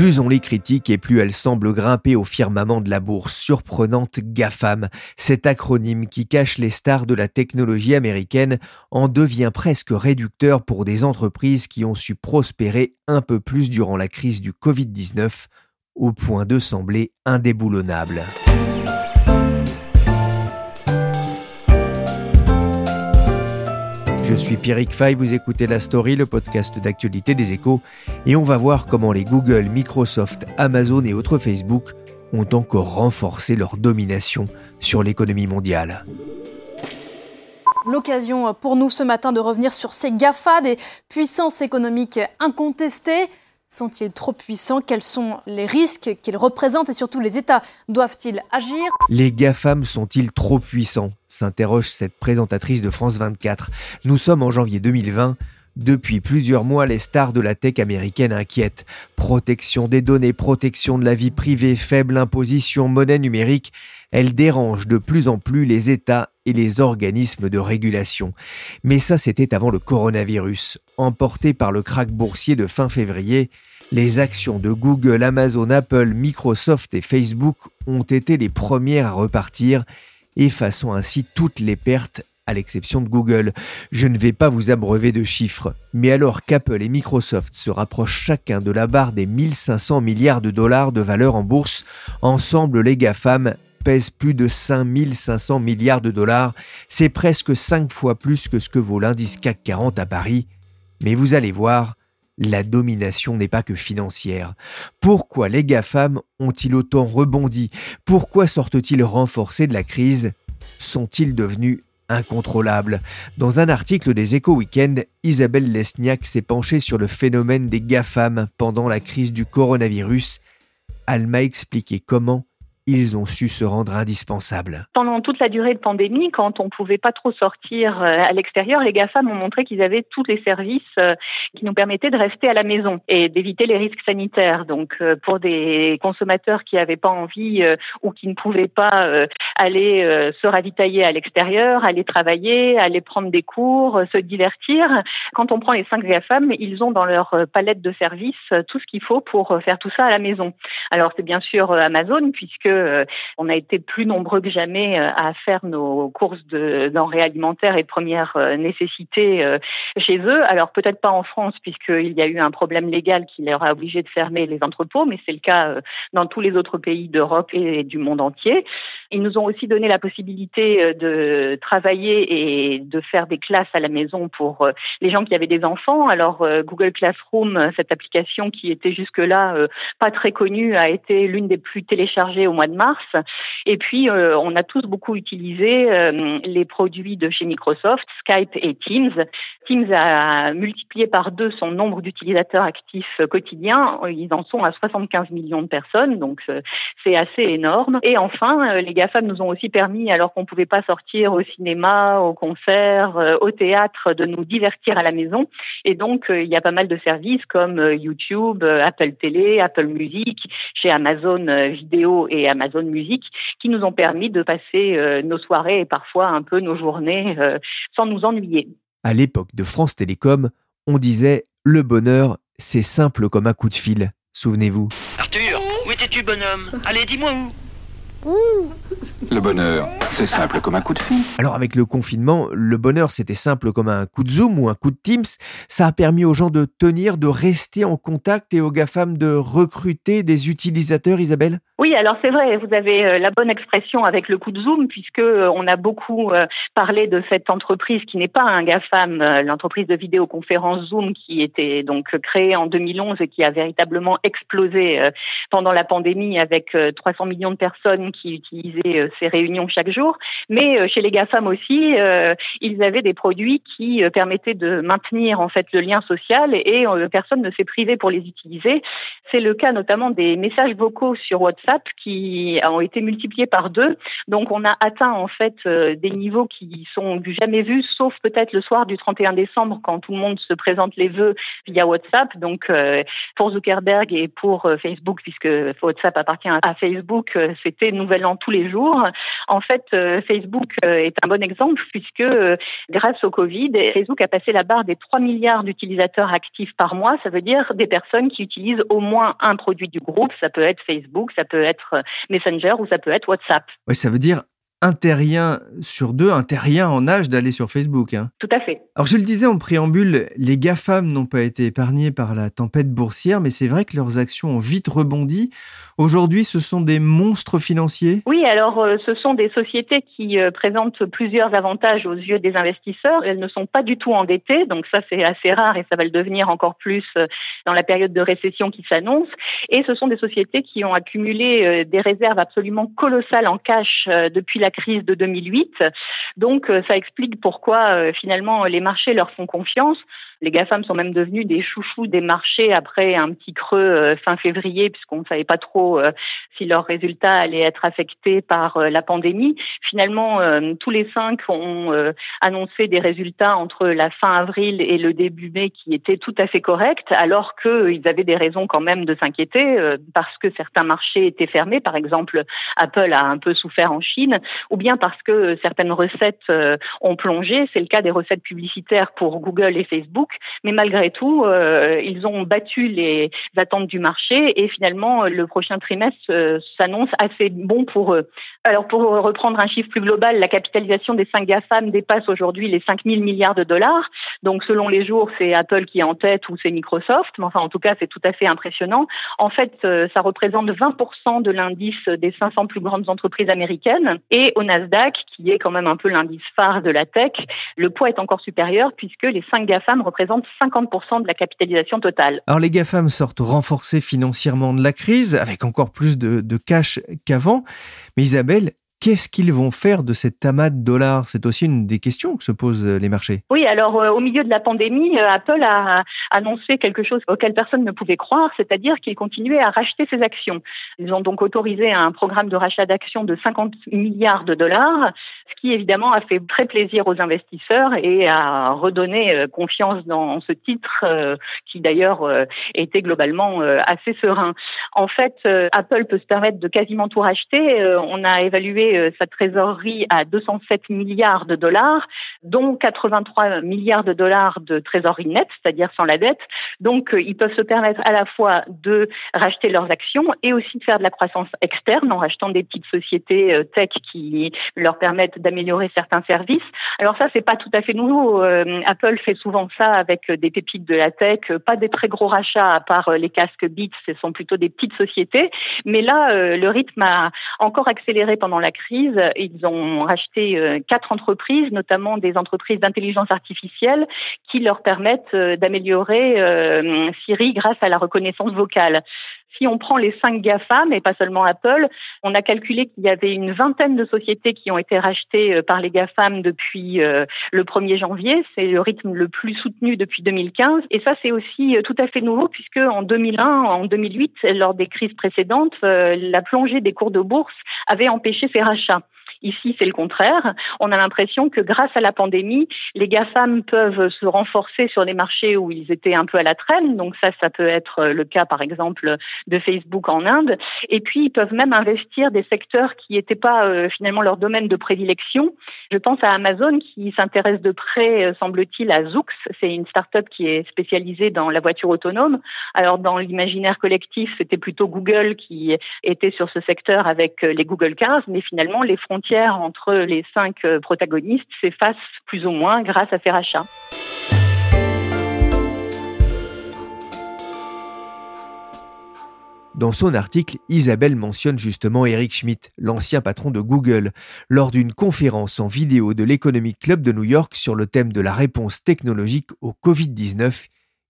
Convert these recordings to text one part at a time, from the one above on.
Plus on les critique et plus elles semblent grimper au firmament de la bourse surprenante GAFAM. Cet acronyme qui cache les stars de la technologie américaine en devient presque réducteur pour des entreprises qui ont su prospérer un peu plus durant la crise du Covid-19 au point de sembler indéboulonnables. Je suis Pierrick Fay, vous écoutez La Story, le podcast d'actualité des échos, et on va voir comment les Google, Microsoft, Amazon et autres Facebook ont encore renforcé leur domination sur l'économie mondiale. L'occasion pour nous ce matin de revenir sur ces GAFA, des puissances économiques incontestées. Sont-ils trop puissants? Quels sont les risques qu'ils représentent? Et surtout les États doivent-ils agir? Les GAFAM sont-ils trop puissants? s'interroge cette présentatrice de France 24. Nous sommes en janvier 2020. Depuis plusieurs mois, les stars de la tech américaine inquiètent. Protection des données, protection de la vie privée, faible imposition, monnaie numérique, elles dérangent de plus en plus les États et les organismes de régulation. Mais ça, c'était avant le coronavirus. Emporté par le krach boursier de fin février, les actions de Google, Amazon, Apple, Microsoft et Facebook ont été les premières à repartir, effaçant ainsi toutes les pertes à l'exception de Google. Je ne vais pas vous abreuver de chiffres, mais alors qu'Apple et Microsoft se rapprochent chacun de la barre des 1500 milliards de dollars de valeur en bourse, ensemble les GAFAM pèse plus de 5500 milliards de dollars. C'est presque 5 fois plus que ce que vaut l'indice CAC 40 à Paris. Mais vous allez voir, la domination n'est pas que financière. Pourquoi les GAFAM ont-ils autant rebondi? Pourquoi sortent-ils renforcés de la crise? Sont-ils devenus incontrôlables? Dans un article des Échos Weekend, Isabelle Lesniak s'est penchée sur le phénomène des GAFAM pendant la crise du coronavirus. Elle m'a expliqué comment ils ont su se rendre indispensables. Pendant toute la durée de pandémie, quand on ne pouvait pas trop sortir euh, à l'extérieur, les GAFAM ont montré qu'ils avaient tous les services euh, qui nous permettaient de rester à la maison et d'éviter les risques sanitaires. Donc, euh, pour des consommateurs qui n'avaient pas envie ou qui ne pouvaient pas aller se ravitailler à l'extérieur, aller travailler, aller prendre des cours, se divertir, quand on prend les cinq GAFAM, ils ont dans leur palette de services tout ce qu'il faut pour faire tout ça à la maison. Alors, c'est bien sûr Amazon, puisque euh, on a été plus nombreux que jamais euh, à faire nos courses de denrées alimentaires et de première euh, nécessité chez eux. Alors peut-être pas en France puisqu'il y a eu un problème légal qui leur a obligé de fermer les entrepôts, mais c'est le cas dans tous les autres pays d'Europe et du monde entier. Ils nous ont aussi donné la possibilité de travailler et de faire des classes à la maison pour les gens qui avaient des enfants. Alors Google Classroom, cette application qui était jusque-là pas très connue, a été l'une des plus téléchargées au mois mars. Et puis, euh, on a tous beaucoup utilisé euh, les produits de chez Microsoft, Skype et Teams. Teams a multiplié par deux son nombre d'utilisateurs actifs quotidiens. Ils en sont à 75 millions de personnes, donc euh, c'est assez énorme. Et enfin, les GAFAM nous ont aussi permis, alors qu'on ne pouvait pas sortir au cinéma, au concert, au théâtre, de nous divertir à la maison. Et donc, il y a pas mal de services comme YouTube, Apple Télé, Apple Music, chez Amazon Vidéo et Amazon Music qui nous ont permis de passer euh, nos soirées et parfois un peu nos journées euh, sans nous ennuyer. À l'époque de France Télécom, on disait le bonheur, c'est simple comme un coup de fil. Souvenez-vous. Arthur, où étais-tu, bonhomme? Allez, dis-moi où le bonheur, c'est simple comme un coup de fil. Alors avec le confinement, le bonheur c'était simple comme un coup de Zoom ou un coup de Teams. Ça a permis aux gens de tenir, de rester en contact et aux GAFAM de recruter des utilisateurs, Isabelle? Oui, alors c'est vrai, vous avez euh, la bonne expression avec le coup de Zoom puisque euh, on a beaucoup euh, parlé de cette entreprise qui n'est pas un GAFAM, l'entreprise de vidéoconférence Zoom qui était donc créée en 2011 et qui a véritablement explosé pendant la pandémie avec 300 millions de personnes qui utilisait ces réunions chaque jour. Mais chez les GAFAM aussi, ils avaient des produits qui permettaient de maintenir en fait le lien social et personne ne s'est privé pour les utiliser. C'est le cas notamment des messages vocaux sur WhatsApp qui ont été multipliés par deux. Donc on a atteint en fait des niveaux qui sont jamais vus, sauf peut-être le soir du 31 décembre quand tout le monde se présente les vœux via WhatsApp. Donc euh, pour Zuckerberg et pour euh, Facebook, puisque WhatsApp appartient à Facebook, euh, c'était Nouvel An tous les jours. En fait, Facebook est un bon exemple puisque grâce au Covid, Facebook a passé la barre des 3 milliards d'utilisateurs actifs par mois. Ça veut dire des personnes qui utilisent au moins un produit du groupe. Ça peut être Facebook, ça peut être Messenger ou ça peut être WhatsApp. Oui, ça veut dire un terrien sur deux, un terrien en âge d'aller sur Facebook. Hein. Tout à fait. Alors je le disais en préambule, les GAFAM n'ont pas été épargnés par la tempête boursière, mais c'est vrai que leurs actions ont vite rebondi. Aujourd'hui, ce sont des monstres financiers? Oui, alors euh, ce sont des sociétés qui euh, présentent plusieurs avantages aux yeux des investisseurs. Elles ne sont pas du tout endettées, donc ça c'est assez rare et ça va le devenir encore plus euh, dans la période de récession qui s'annonce. Et ce sont des sociétés qui ont accumulé des réserves absolument colossales en cash depuis la crise de 2008. Donc ça explique pourquoi finalement les marchés leur font confiance. Les GAFAM sont même devenus des chouchous des marchés après un petit creux euh, fin février, puisqu'on ne savait pas trop euh, si leurs résultats allaient être affectés par euh, la pandémie. Finalement, tous les cinq ont annoncé des résultats entre la fin avril et le début mai qui étaient tout à fait corrects, alors qu'ils avaient des raisons quand même de s'inquiéter, parce que certains marchés étaient fermés. Par exemple, Apple a un peu souffert en Chine, ou bien parce que certaines recettes ont plongé. C'est le cas des recettes publicitaires pour Google et Facebook mais malgré tout, euh, ils ont battu les attentes du marché et finalement, le prochain trimestre euh, s'annonce assez bon pour eux. Alors, pour reprendre un chiffre plus global, la capitalisation des cinq GAFAM dépasse aujourd'hui les 5 000 milliards de dollars. Donc, selon les jours, c'est Apple qui est en tête ou c'est Microsoft. Mais enfin, en tout cas, c'est tout à fait impressionnant. En fait, euh, ça représente 20% de l'indice des 500 plus grandes entreprises américaines. Et au Nasdaq, qui est quand même un peu l'indice phare de la tech, le poids est encore supérieur puisque les cinq GAFAM représentent représente 50% de la capitalisation totale. Alors les GAFAM sortent renforcés financièrement de la crise, avec encore plus de, de cash qu'avant. Mais Isabelle, Qu'est-ce qu'ils vont faire de cette amas de dollars C'est aussi une des questions que se posent les marchés. Oui, alors euh, au milieu de la pandémie, euh, Apple a annoncé quelque chose auquel personne ne pouvait croire, c'est-à-dire qu'il continuait à racheter ses actions. Ils ont donc autorisé un programme de rachat d'actions de 50 milliards de dollars, ce qui évidemment a fait très plaisir aux investisseurs et a redonné euh, confiance dans ce titre qui d'ailleurs était globalement assez serein. En fait, Apple peut se permettre de quasiment tout racheter. On a évalué euh, sa trésorerie à 207 milliards de dollars, dont 83 milliards de dollars de trésorerie nette, c'est-à-dire sans la dette. Donc, euh, ils peuvent se permettre à la fois de racheter leurs actions et aussi de faire de la croissance externe en rachetant des petites sociétés euh, tech qui leur permettent d'améliorer certains services. Alors ça, c'est pas tout à fait nouveau. Apple fait souvent ça avec des pépites de la tech, pas des très gros rachats à part les casques Beats, ce sont plutôt des petites sociétés. Mais là, le rythme a encore accéléré pendant la crise, ils ont racheté euh, quatre entreprises, notamment des entreprises d'intelligence artificielle, qui leur permettent euh, d'améliorer euh, Siri grâce à la reconnaissance vocale. Si on prend les cinq GAFAM et pas seulement Apple, on a calculé qu'il y avait une vingtaine de sociétés qui ont été rachetées par les GAFAM depuis le 1er janvier. C'est le rythme le plus soutenu depuis 2015. Et ça, c'est aussi tout à fait nouveau puisque en 2001, en 2008, lors des crises précédentes, la plongée des cours de bourse avait empêché ces rachats. Ici, c'est le contraire. On a l'impression que grâce à la pandémie, les GAFAM peuvent se renforcer sur les marchés où ils étaient un peu à la traîne. Donc ça, ça peut être le cas, par exemple, de Facebook en Inde. Et puis, ils peuvent même investir des secteurs qui n'étaient pas euh, finalement leur domaine de prédilection. Je pense à Amazon qui s'intéresse de près, euh, semble-t-il, à Zoox. C'est une start-up qui est spécialisée dans la voiture autonome. Alors, dans l'imaginaire collectif, c'était plutôt Google qui était sur ce secteur avec euh, les Google Cars, mais finalement, les frontières entre les cinq euh, protagonistes s'efface plus ou moins grâce à ces rachats. Dans son article, Isabelle mentionne justement Eric Schmidt, l'ancien patron de Google, lors d'une conférence en vidéo de l'Economic Club de New York sur le thème de la réponse technologique au Covid-19.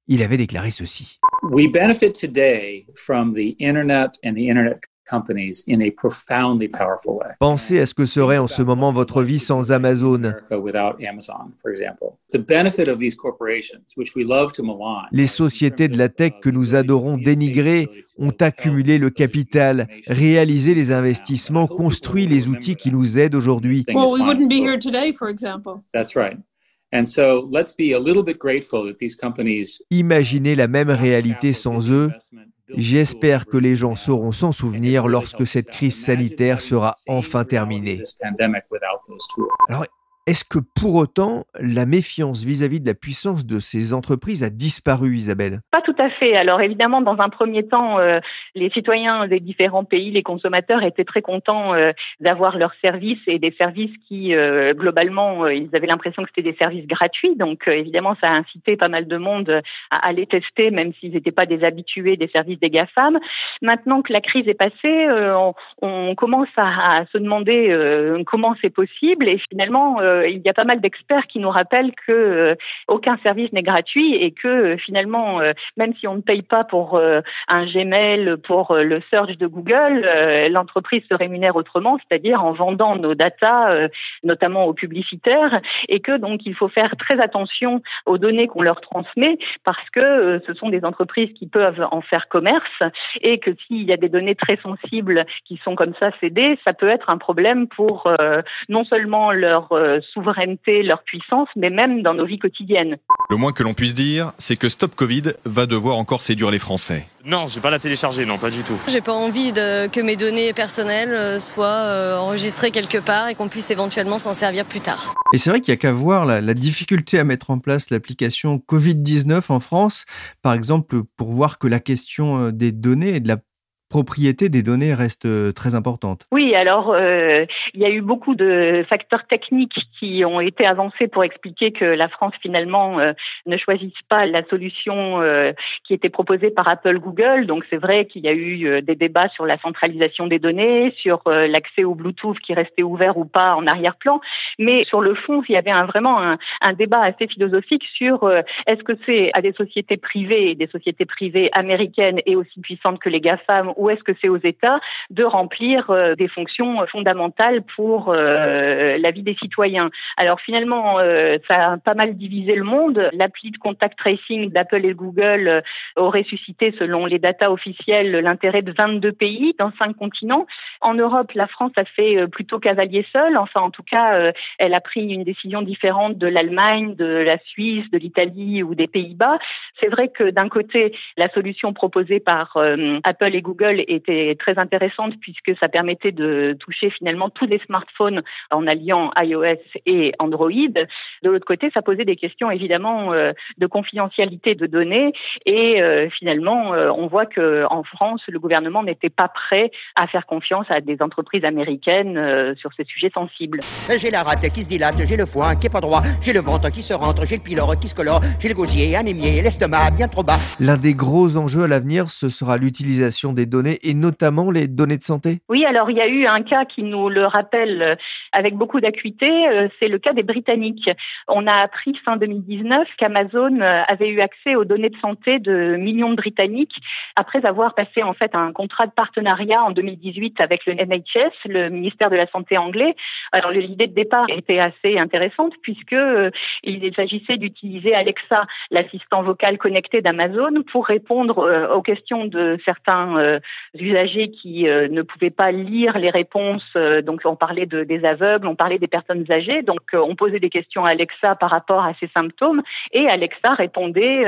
Il avait déclaré ceci. We benefit today from the internet and the internet Pensez à ce que serait en ce moment votre vie sans Amazon. Les sociétés de la tech que nous adorons dénigrer ont accumulé le capital, réalisé les investissements, construit les outils qui nous aident aujourd'hui. Imaginez la même réalité sans eux. J'espère que les gens sauront s'en souvenir lorsque cette crise sanitaire sera enfin terminée. Alors, est-ce que pour autant, la méfiance vis-à-vis de la puissance de ces entreprises a disparu, Isabelle? Pas tout à fait. Alors évidemment, dans un premier temps, euh, les citoyens des différents pays, les consommateurs étaient très contents euh, d'avoir leurs services et des services qui, euh, globalement, ils avaient l'impression que c'était des services gratuits. Donc évidemment, ça a incité pas mal de monde à aller tester, même s'ils n'étaient pas des habitués des services des GAFAM. Maintenant que la crise est passée, on, commence à, à se demander comment c'est possible et finalement il y a pas mal d'experts qui nous rappellent que euh, aucun service n'est gratuit et que euh, finalement, même si on ne paye pas pour un Gmail, pour le search de Google, l'entreprise se rémunère autrement, c'est-à-dire en vendant nos datas, notamment aux publicitaires, et que donc il faut faire très attention aux données qu'on leur transmet parce que ce sont des entreprises qui peuvent en faire commerce et que s'il y a des données très sensibles qui sont comme ça cédées, ça peut être un problème pour non seulement leur souveraineté, leur puissance, mais même dans nos vies quotidiennes. Le moins que l'on puisse dire, c'est que Stop Covid va devoir encore séduire les Français. Non, je vais pas la télécharger, non, pas du tout. J'ai pas envie de, que mes données personnelles euh, soient euh, enregistrées quelque part et qu'on puisse éventuellement s'en servir plus tard. Et c'est vrai qu'il y a qu'à voir la, la, difficulté à mettre en place l'application Covid-19 en France, par exemple, pour voir que la question euh, des données et de la propriété des données reste euh, très importante. Oui, alors euh, il y a eu beaucoup de facteurs techniques qui ont été avancés pour expliquer que la France finalement euh, ne choisisse pas la solution euh, qui était proposée par Apple Google. Donc c'est vrai qu'il y a eu euh, des débats sur la centralisation des données, sur l'accès au Bluetooth qui restait ouvert ou pas en arrière-plan, mais sur le fond, il y avait un, vraiment un, un, débat assez philosophique sur est-ce que c'est à des sociétés privées, des sociétés privées américaines et aussi puissantes que les GAFAM ou est-ce que c'est aux États de remplir euh, des fonctions fondamentales pour euh, la vie des citoyens Alors finalement, euh, ça a pas mal divisé le monde. L'appli de contact tracing d'Apple et Google aurait suscité, selon les datas officielles, l'intérêt de 22 pays dans cinq continents. En Europe, la France a fait plutôt cavalier seul. Enfin, en tout cas, elle a pris une décision différente de l'Allemagne, de la Suisse, de l'Italie ou des Pays-Bas. C'est vrai que d'un côté, la solution proposée par Apple et Google était très intéressante puisque ça permettait de toucher finalement tous les smartphones en alliant iOS et Android. De l'autre côté, ça posait des questions évidemment euh, de confidentialité de données et euh, finalement, euh, on voit que en France, le gouvernement n'était pas prêt à faire confiance à des entreprises américaines sur ces sujets sensibles. J'ai la rate qui se dilate, j'ai le foie qui est pas droit, j'ai le ventre qui se rentre, j'ai le pylore qui se colore, j'ai le gosier anémié, l'estomac bien trop bas. L'un des gros enjeux à l'avenir, ce sera l'utilisation des données et notamment les données de santé? Oui, alors il y a eu un cas qui nous le rappelle euh, avec beaucoup d'acuité, euh, c'est le cas des Britanniques. On a appris fin 2019 qu'Amazon euh, avait eu accès aux données de santé de millions de Britanniques après avoir passé en fait un contrat de partenariat en 2018 avec le NHS, le ministère de la Santé anglais. Alors l'idée de départ était assez intéressante puisque il s'agissait d'utiliser Alexa, l'assistant vocal connecté d'Amazon, pour répondre aux questions de certains usagers qui euh, ne pouvaient pas lire les réponses. Euh, donc on parlait de, des aveugles, on parlait des personnes âgées. Donc euh, on posait des questions à Alexa par rapport à ces symptômes et Alexa répondait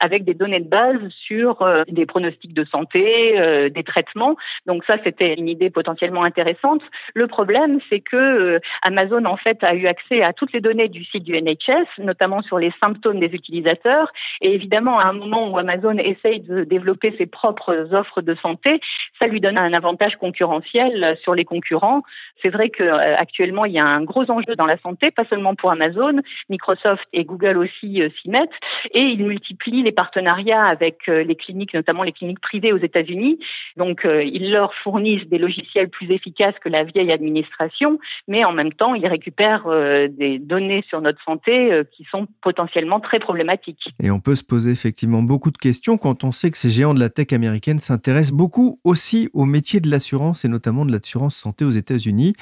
avec des données de base sur des pronostics de santé, des traitements. Donc ça c'était une idée potentiellement intéressante. Le problème c'est que Amazon en fait a eu accès à toutes les données du site du NHS, notamment sur les symptômes des utilisateurs. Et évidemment à un moment où Amazon essaye de développer ses propres offres de santé, ça lui donne un avantage concurrentiel sur les concurrents. C'est vrai qu'actuellement, euh, il y a un gros enjeu dans la santé, pas seulement pour Amazon, Microsoft et Google aussi euh, s'y mettent. et ils multiplient les partenariats avec les cliniques, notamment les cliniques privées aux États-Unis. Donc, ils leur fournissent des logiciels plus efficaces que la vieille administration, mais en même temps, ils récupèrent des données sur notre santé qui sont potentiellement très problématiques. Et on peut se poser effectivement beaucoup de questions quand on sait que ces géants de la tech américaine s'intéressent beaucoup aussi au métier de l'assurance et notamment de l'assurance santé aux États-Unis.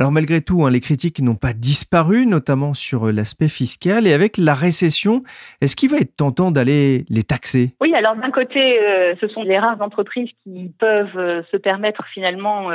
Alors malgré tout, hein, les critiques n'ont pas disparu, notamment sur euh, l'aspect fiscal. Et avec la récession, est-ce qu'il va être tentant d'aller les taxer? Oui, alors d'un côté, euh, ce sont les rares entreprises qui peuvent euh, se permettre finalement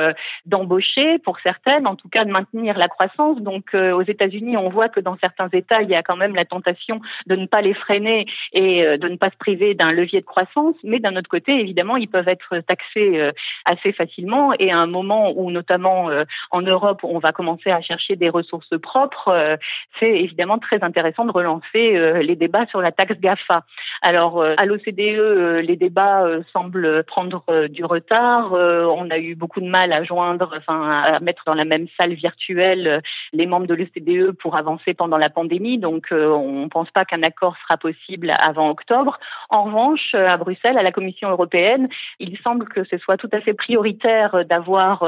d'embaucher, pour certaines, en tout cas de maintenir la croissance. Donc aux États-Unis, on voit que dans certains États, il y a quand même la tentation de ne pas les freiner et de ne pas se priver d'un levier de croissance. Mais d'un autre côté, évidemment, ils peuvent être taxés assez facilement. Et à un moment où, notamment en Europe, va commencer à chercher des ressources propres, euh, c'est évidemment très intéressant de relancer euh, les débats sur la taxe GAFA. Alors, euh, à l'OCDE, les débats semblent prendre du retard. on a eu beaucoup de mal à joindre, enfin, à mettre dans la même salle virtuelle les membres de l'OCDE pour avancer pendant la pandémie. Donc, on ne pense pas qu'un accord sera possible avant octobre. En revanche, à Bruxelles, à la Commission européenne, il semble que ce soit tout à fait prioritaire d'avoir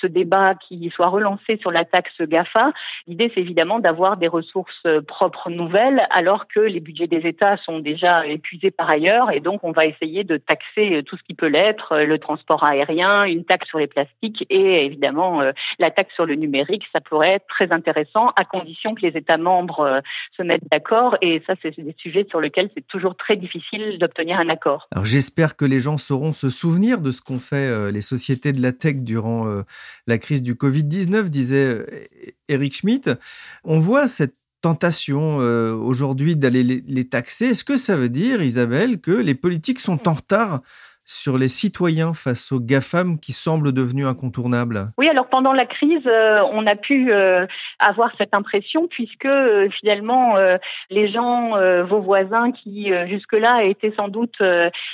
ce débat qui soit relancé sur la taxe GAFA. L'idée, c'est évidemment d'avoir des ressources euh, propres nouvelles, alors que les budgets des États sont déjà épuisés par ailleurs, et donc on va essayer de taxer euh, tout ce qui peut l'être, euh, le transport aérien, une taxe sur les plastiques et évidemment la taxe sur le numérique. Ça pourrait être très intéressant, à condition que les États membres se mettent d'accord, et ça, c'est des sujets sur lesquels c'est toujours très difficile d'obtenir un accord. Alors j'espère que les gens sauront se souvenir de ce qu'ont fait les sociétés de la tech durant la crise du Covid-19 disait euh, Eric Schmidt. On voit cette tentation euh, aujourd'hui d'aller les, taxer. Est-ce que ça veut dire, Isabelle, que les politiques sont en retard sur les citoyens face aux GAFAM qui semblent devenus incontournables Oui, alors pendant la crise, euh, on a pu euh, avoir cette impression puisque euh, finalement les gens, vos voisins qui jusque-là étaient sans doute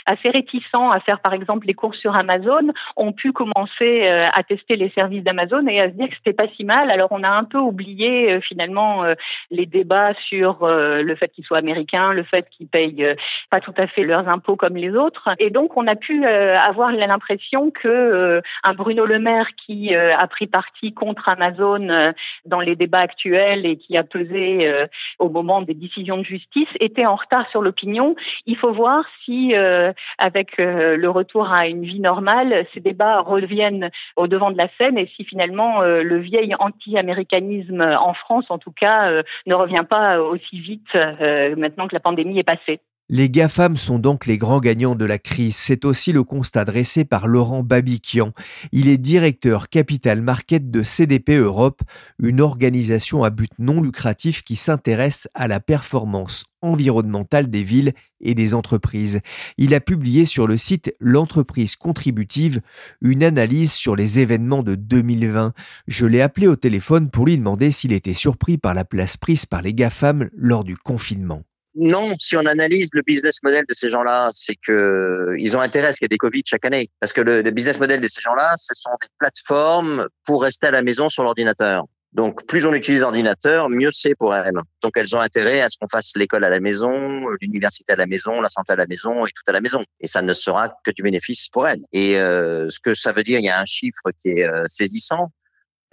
assez réticents à faire par exemple les courses sur Amazon, ont pu commencer à tester les services d'Amazon et à se dire que c'était pas si mal. Alors on a un peu oublié finalement les débats sur le fait qu'ils soient américains, le fait qu'ils payent pas tout à fait leurs impôts comme les autres, et donc on a pu euh, avoir l'impression que euh, un Bruno Le Maire qui euh, a pris parti contre Amazon dans les débats actuels et qui a pesé au moment des décisions de justice était en retard sur l'opinion. Il faut voir si, avec le retour à une vie normale, ces débats reviennent au devant de la scène et si finalement le vieil anti-américanisme en France, en tout cas, ne revient pas aussi vite maintenant que la pandémie est passée. Les GAFAM sont donc les grands gagnants de la crise. C'est aussi le constat dressé par Laurent Babikian. Il est directeur Capital Market de CDP Europe, une organisation à but non lucratif qui s'intéresse à la performance environnementale des villes et des entreprises. Il a publié sur le site L'entreprise contributive une analyse sur les événements de 2020. Je l'ai appelé au téléphone pour lui demander s'il était surpris par la place prise par les GAFAM lors du confinement. Non, si on analyse le business model de ces gens-là, c'est que ils ont intérêt à ce qu'il y ait des Covid chaque année. Parce que le, business model de ces gens-là, ce sont des plateformes pour rester à la maison sur l'ordinateur. Donc, plus on utilise l'ordinateur, mieux c'est pour elles. Donc, elles ont intérêt à ce qu'on fasse l'école à la maison, l'université à la maison, la santé à la maison et tout à la maison. Et ça ne sera que du bénéfice pour elles. Et euh, ce que ça veut dire, il y a un chiffre qui est euh, saisissant.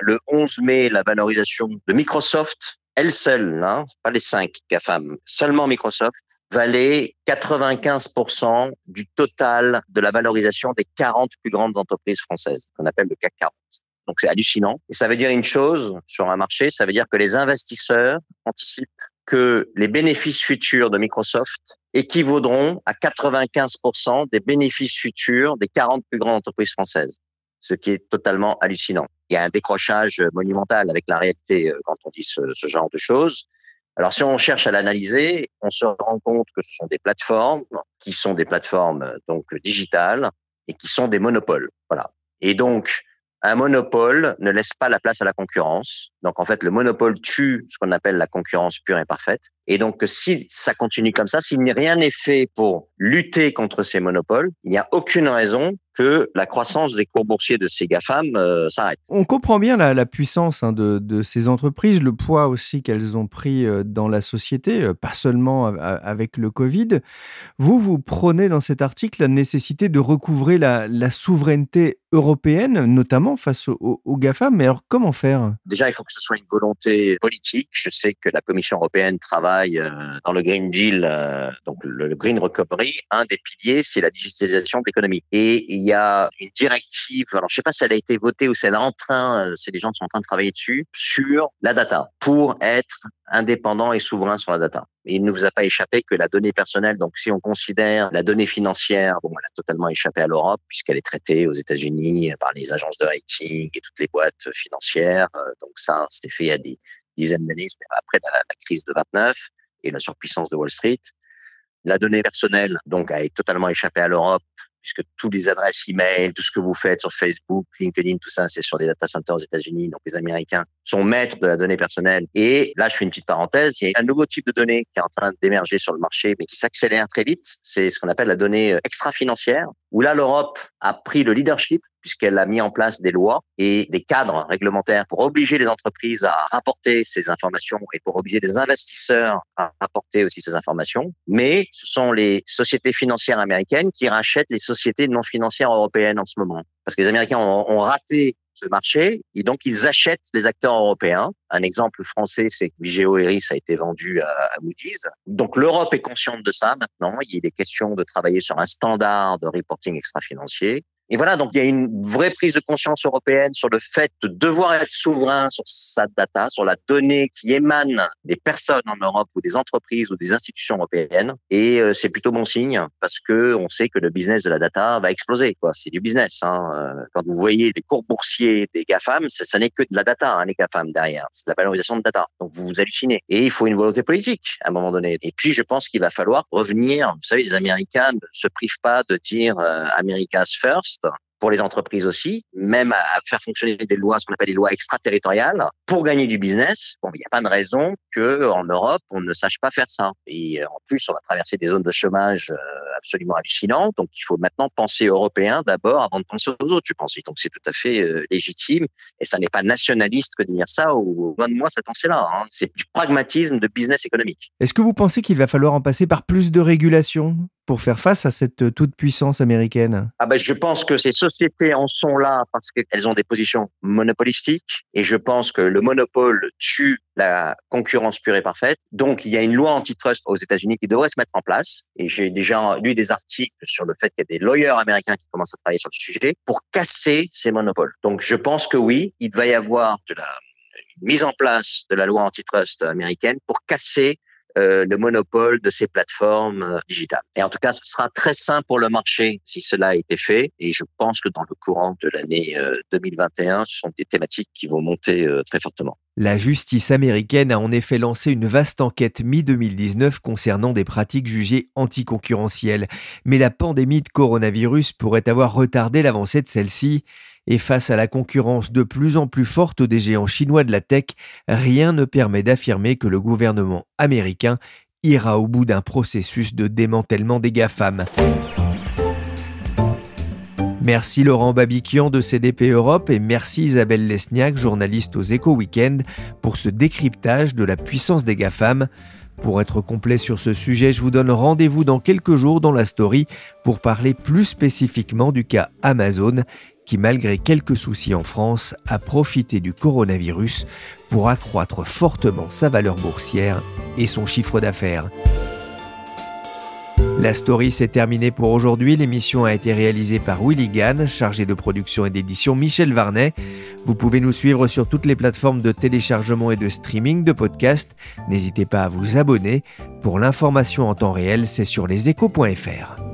Le 11 mai, la valorisation de Microsoft elle seule, hein, pas les cinq GAFAM, seulement Microsoft, valait 95% du total de la valorisation des 40 plus grandes entreprises françaises, qu'on appelle le CAC 40. Donc c'est hallucinant. Et ça veut dire une chose sur un marché, ça veut dire que les investisseurs anticipent que les bénéfices futurs de Microsoft équivaudront à 95% des bénéfices futurs des 40 plus grandes entreprises françaises, ce qui est totalement hallucinant il y a un décrochage monumental avec la réalité euh, quand on dit ce, genre de choses. Alors, si on cherche à l'analyser, on se rend compte que ce sont des plateformes qui sont des plateformes euh, donc digitales et qui sont des monopoles. Voilà. Et donc, un monopole ne laisse pas la place à la concurrence. Donc, en fait, le monopole tue ce qu'on appelle la concurrence pure et parfaite. Et donc, si ça continue comme ça, si rien n'est fait pour lutter contre ces monopoles, il n'y a aucune raison que la croissance des cours boursiers de ces GAFAM euh, s'arrête. On comprend bien la, puissance hein, de, ces entreprises, le poids aussi qu'elles ont pris euh, dans la société, euh, pas seulement avec le Covid. Vous, vous prenez dans cet article la nécessité de recouvrer la, souveraineté européenne, notamment face aux, GAFAM. Mais alors, comment faire? Déjà, il faut que ce soit une volonté politique. Je sais que la Commission européenne travaille dans le Green Deal, donc le Green Recovery. Un des piliers, c'est la digitalisation de l'économie. Et il y a une directive, alors je sais pas si elle a été votée ou si elle est en train, euh, si les gens sont en train de travailler dessus, sur la data, pour être indépendant et souverain sur la data. Il ne vous a pas échappé que la donnée personnelle, donc si on considère la donnée financière, bon, elle a totalement échappé à l'Europe puisqu'elle est traitée aux États-Unis par les agences de rating et toutes les boîtes financières. Euh, donc ça, c'était fait il y a des dizaines d'années, après la, la, crise de 29 et la surpuissance de Wall Street. La donnée personnelle, donc, a totalement échappé à l'Europe puisque tous les adresses email, tout ce que vous faites sur Facebook, LinkedIn, tout ça, c'est sur des data centers aux États-Unis. Donc, les Américains sont maîtres de la donnée personnelle. Et là, je fais une petite parenthèse. Il y a un nouveau type de données qui est en train d'émerger sur le marché, mais qui s'accélère très vite. C'est ce qu'on appelle la donnée euh, extra-financière, où là, l'Europe a pris le leadership puisqu'elle a mis en place des lois et des cadres réglementaires pour obliger les entreprises à rapporter ces informations et pour obliger les investisseurs à rapporter aussi ces informations. Mais ce sont les sociétés financières américaines qui rachètent les sociétés non financières européennes en ce moment. Parce que les Américains ont, raté ce marché et donc ils achètent les acteurs européens. Un exemple français, c'est que Vigeo Eris a été vendu à Moody's. Donc l'Europe est consciente de ça maintenant. Il est question de travailler sur un standard de reporting extra-financier. Et voilà, donc il y a une vraie prise de conscience européenne sur le fait de devoir être souverain sur sa data, sur la donnée qui émane des personnes en Europe ou des entreprises ou des institutions européennes. Et euh, c'est plutôt bon signe parce que on sait que le business de la data va exploser. Quoi, c'est du business. Hein. Euh, quand vous voyez les cours boursiers des GAFAM, ça, n'est que de la data, hein, les GAFAM derrière. C'est de la valorisation de data. Donc vous vous hallucinez. Et il faut une volonté politique à un moment donné. Et puis je pense qu'il va falloir revenir. Vous savez, les Américains ne se privent pas de dire euh, America's first pour les entreprises aussi, même à, faire fonctionner des lois, ce qu'on appelle des lois extraterritoriales, pour gagner du business. Bon, il n'y a pas de raison que en Europe on ne sache pas faire ça. Et euh, en plus, on va traverser des zones de chômage euh, absolument hallucinantes. Donc, il faut maintenant penser européen d'abord avant de penser aux autres. Je pense. donc, c'est tout à fait euh, légitime. Et ça n'est pas nationaliste que de dire ça. Ou loin de moi cette pensée-là. Hein. C'est du pragmatisme de business économique. Est-ce que vous pensez qu'il va falloir en passer par plus de régulation pour faire face à cette toute puissance américaine? Ah ben, Je pense que ces sociétés en sont là parce qu'elles ont des positions monopolistiques et je pense que le monopole tue la concurrence pure et parfaite. Donc, il y a une loi antitrust aux États-Unis qui devrait se mettre en place et j'ai déjà lu des articles sur le fait qu'il y a des lawyers américains qui commencent à travailler sur le sujet pour casser ces monopoles. Donc, je pense que oui, il va y avoir de la mise en place de la loi antitrust américaine pour casser euh, le monopole de ces plateformes euh, digitales. Et en tout cas, ce sera très sain pour le marché si cela a été fait. Et je pense que dans le courant de l'année 2021, euh, ce sont des thématiques qui vont monter très fortement. La justice américaine a en effet lancé une vaste enquête mi-2019 concernant des pratiques jugées anticoncurrentielles. Mais la pandémie de coronavirus pourrait avoir retardé l'avancée de celle-ci. Et face à la concurrence de plus en plus forte des géants chinois de la tech, rien ne permet d'affirmer que le gouvernement américain ira au bout d'un processus de démantèlement des GAFAM. Merci Laurent Babiquian de CDP Europe et merci Isabelle Lesniak, journaliste aux Éco Weekend, pour ce décryptage de la puissance des GAFAM. Pour être complet sur ce sujet, je vous donne rendez-vous dans quelques jours dans la story pour parler plus spécifiquement du cas Amazon qui, malgré quelques soucis en France, a profité du coronavirus pour accroître fortement sa valeur boursière et son chiffre d'affaires. La story s'est terminée pour aujourd'hui. L'émission a été réalisée par Willy Gann, chargé de production et d'édition Michel Varnet. Vous pouvez nous suivre sur toutes les plateformes de téléchargement et de streaming de podcasts. N'hésitez pas à vous abonner. Pour l'information en temps réel, c'est sur leséchos.fr.